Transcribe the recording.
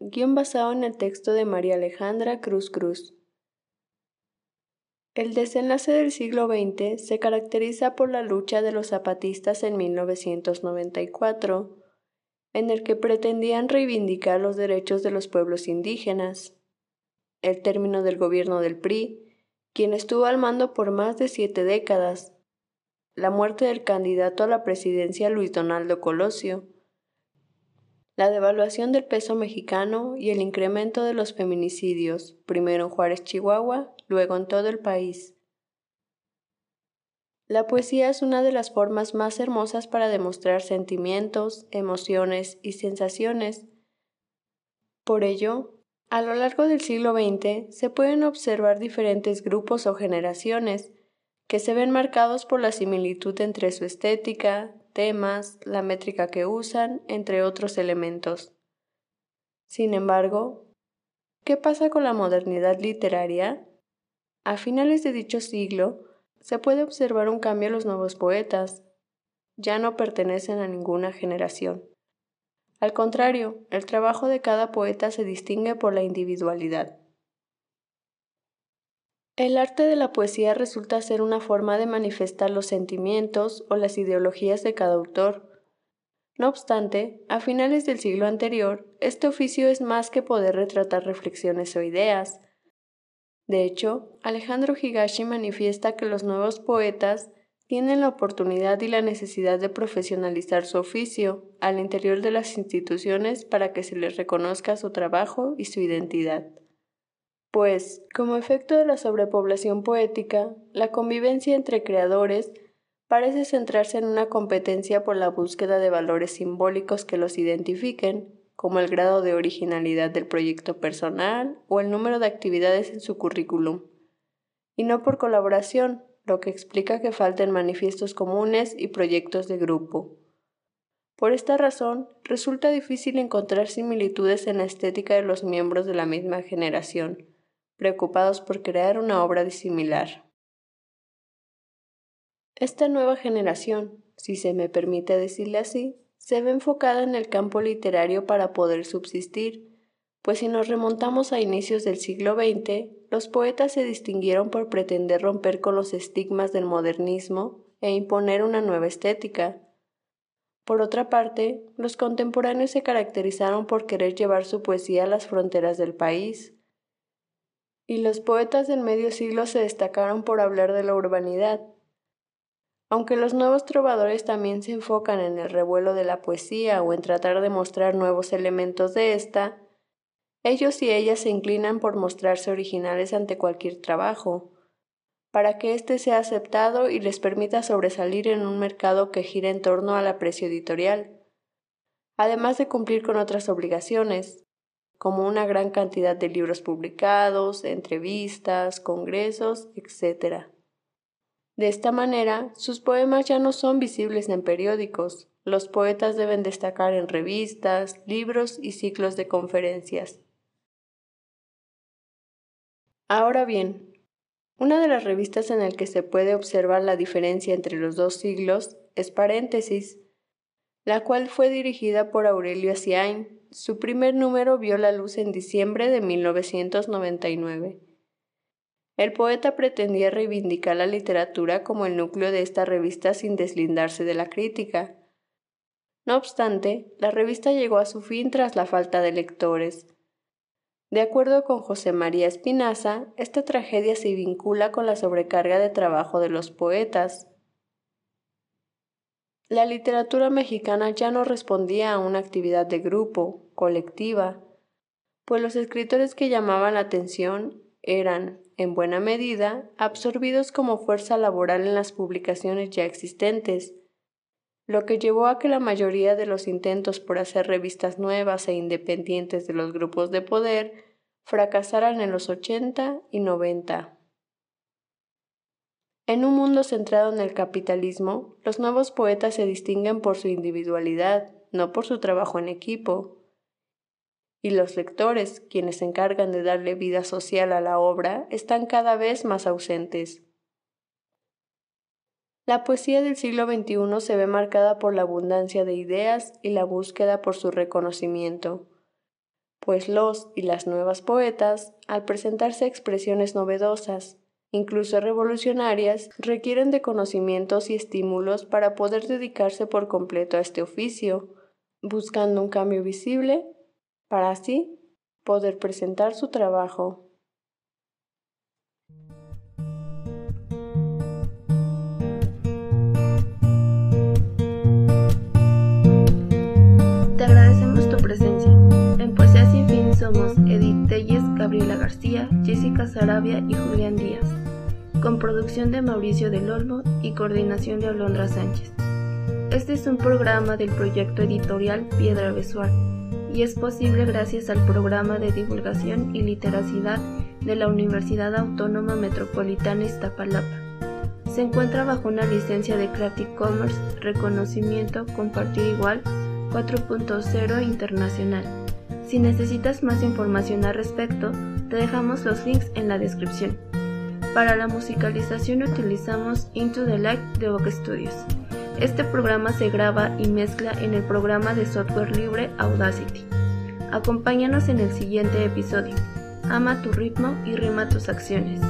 Guión basado en el texto de María Alejandra Cruz Cruz. El desenlace del siglo XX se caracteriza por la lucha de los zapatistas en 1994, en el que pretendían reivindicar los derechos de los pueblos indígenas. El término del gobierno del PRI, quien estuvo al mando por más de siete décadas. La muerte del candidato a la presidencia Luis Donaldo Colosio la devaluación del peso mexicano y el incremento de los feminicidios, primero en Juárez, Chihuahua, luego en todo el país. La poesía es una de las formas más hermosas para demostrar sentimientos, emociones y sensaciones. Por ello, a lo largo del siglo XX se pueden observar diferentes grupos o generaciones que se ven marcados por la similitud entre su estética, temas, la métrica que usan, entre otros elementos. Sin embargo, ¿qué pasa con la modernidad literaria? A finales de dicho siglo, se puede observar un cambio en los nuevos poetas. Ya no pertenecen a ninguna generación. Al contrario, el trabajo de cada poeta se distingue por la individualidad. El arte de la poesía resulta ser una forma de manifestar los sentimientos o las ideologías de cada autor. No obstante, a finales del siglo anterior, este oficio es más que poder retratar reflexiones o ideas. De hecho, Alejandro Higashi manifiesta que los nuevos poetas tienen la oportunidad y la necesidad de profesionalizar su oficio al interior de las instituciones para que se les reconozca su trabajo y su identidad pues, como efecto de la sobrepoblación poética, la convivencia entre creadores parece centrarse en una competencia por la búsqueda de valores simbólicos que los identifiquen, como el grado de originalidad del proyecto personal o el número de actividades en su currículum, y no por colaboración, lo que explica que falten manifiestos comunes y proyectos de grupo. Por esta razón, resulta difícil encontrar similitudes en la estética de los miembros de la misma generación, preocupados por crear una obra similar. Esta nueva generación, si se me permite decirle así, se ve enfocada en el campo literario para poder subsistir, pues si nos remontamos a inicios del siglo XX, los poetas se distinguieron por pretender romper con los estigmas del modernismo e imponer una nueva estética. Por otra parte, los contemporáneos se caracterizaron por querer llevar su poesía a las fronteras del país, y los poetas del medio siglo se destacaron por hablar de la urbanidad. Aunque los nuevos trovadores también se enfocan en el revuelo de la poesía o en tratar de mostrar nuevos elementos de ésta, ellos y ellas se inclinan por mostrarse originales ante cualquier trabajo, para que éste sea aceptado y les permita sobresalir en un mercado que gira en torno al aprecio editorial, además de cumplir con otras obligaciones, como una gran cantidad de libros publicados, entrevistas, congresos, etc. De esta manera, sus poemas ya no son visibles en periódicos, los poetas deben destacar en revistas, libros y ciclos de conferencias. Ahora bien, una de las revistas en el que se puede observar la diferencia entre los dos siglos es Paréntesis, la cual fue dirigida por Aurelio Asiain, su primer número vio la luz en diciembre de 1999. El poeta pretendía reivindicar la literatura como el núcleo de esta revista sin deslindarse de la crítica. No obstante, la revista llegó a su fin tras la falta de lectores. De acuerdo con José María Espinaza, esta tragedia se vincula con la sobrecarga de trabajo de los poetas, la literatura mexicana ya no respondía a una actividad de grupo, colectiva, pues los escritores que llamaban la atención eran, en buena medida, absorbidos como fuerza laboral en las publicaciones ya existentes. lo que llevó a que la mayoría de los intentos por hacer revistas nuevas e independientes de los grupos de poder fracasaran en los 80 y 90. En un mundo centrado en el capitalismo, los nuevos poetas se distinguen por su individualidad, no por su trabajo en equipo. Y los lectores, quienes se encargan de darle vida social a la obra, están cada vez más ausentes. La poesía del siglo XXI se ve marcada por la abundancia de ideas y la búsqueda por su reconocimiento, pues los y las nuevas poetas, al presentarse expresiones novedosas, incluso revolucionarias, requieren de conocimientos y estímulos para poder dedicarse por completo a este oficio, buscando un cambio visible para así poder presentar su trabajo. García, Jessica Sarabia y Julián Díaz, con producción de Mauricio del Olmo y coordinación de Alondra Sánchez. Este es un programa del proyecto editorial Piedra Visual y es posible gracias al programa de divulgación y literacidad de la Universidad Autónoma Metropolitana Iztapalapa. Se encuentra bajo una licencia de Creative Commerce, reconocimiento Compartir Igual 4.0 Internacional. Si necesitas más información al respecto, te dejamos los links en la descripción. Para la musicalización utilizamos Into the Light de Vogue Studios. Este programa se graba y mezcla en el programa de software libre Audacity. Acompáñanos en el siguiente episodio. Ama tu ritmo y rima tus acciones.